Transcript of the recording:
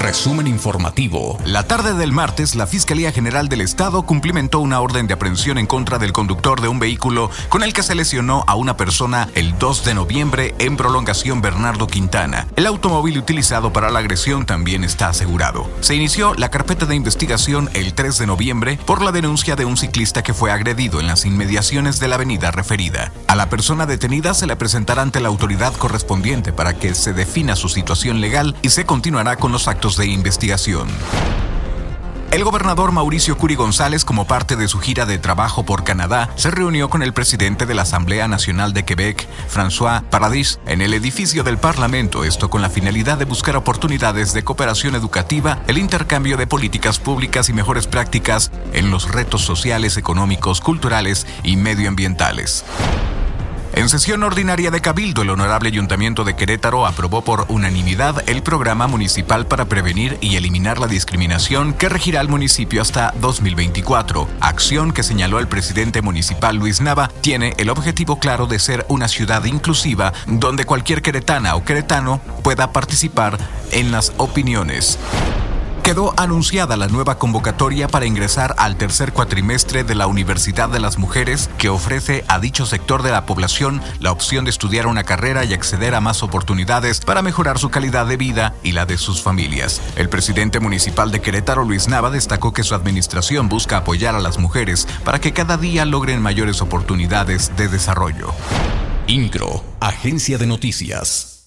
Resumen informativo. La tarde del martes, la Fiscalía General del Estado cumplimentó una orden de aprehensión en contra del conductor de un vehículo con el que se lesionó a una persona el 2 de noviembre en prolongación Bernardo Quintana. El automóvil utilizado para la agresión también está asegurado. Se inició la carpeta de investigación el 3 de noviembre por la denuncia de un ciclista que fue agredido en las inmediaciones de la avenida referida. A la persona detenida se le presentará ante la autoridad correspondiente para que se defina su situación legal y se continuará con los actos de investigación. El gobernador Mauricio Curi González, como parte de su gira de trabajo por Canadá, se reunió con el presidente de la Asamblea Nacional de Quebec, François Paradis, en el edificio del Parlamento, esto con la finalidad de buscar oportunidades de cooperación educativa, el intercambio de políticas públicas y mejores prácticas en los retos sociales, económicos, culturales y medioambientales. En sesión ordinaria de Cabildo, el Honorable Ayuntamiento de Querétaro aprobó por unanimidad el programa municipal para prevenir y eliminar la discriminación que regirá al municipio hasta 2024. Acción que señaló el presidente municipal Luis Nava tiene el objetivo claro de ser una ciudad inclusiva donde cualquier queretana o queretano pueda participar en las opiniones quedó anunciada la nueva convocatoria para ingresar al tercer cuatrimestre de la Universidad de las Mujeres, que ofrece a dicho sector de la población la opción de estudiar una carrera y acceder a más oportunidades para mejorar su calidad de vida y la de sus familias. El presidente municipal de Querétaro, Luis Nava, destacó que su administración busca apoyar a las mujeres para que cada día logren mayores oportunidades de desarrollo. INCRO, Agencia de Noticias.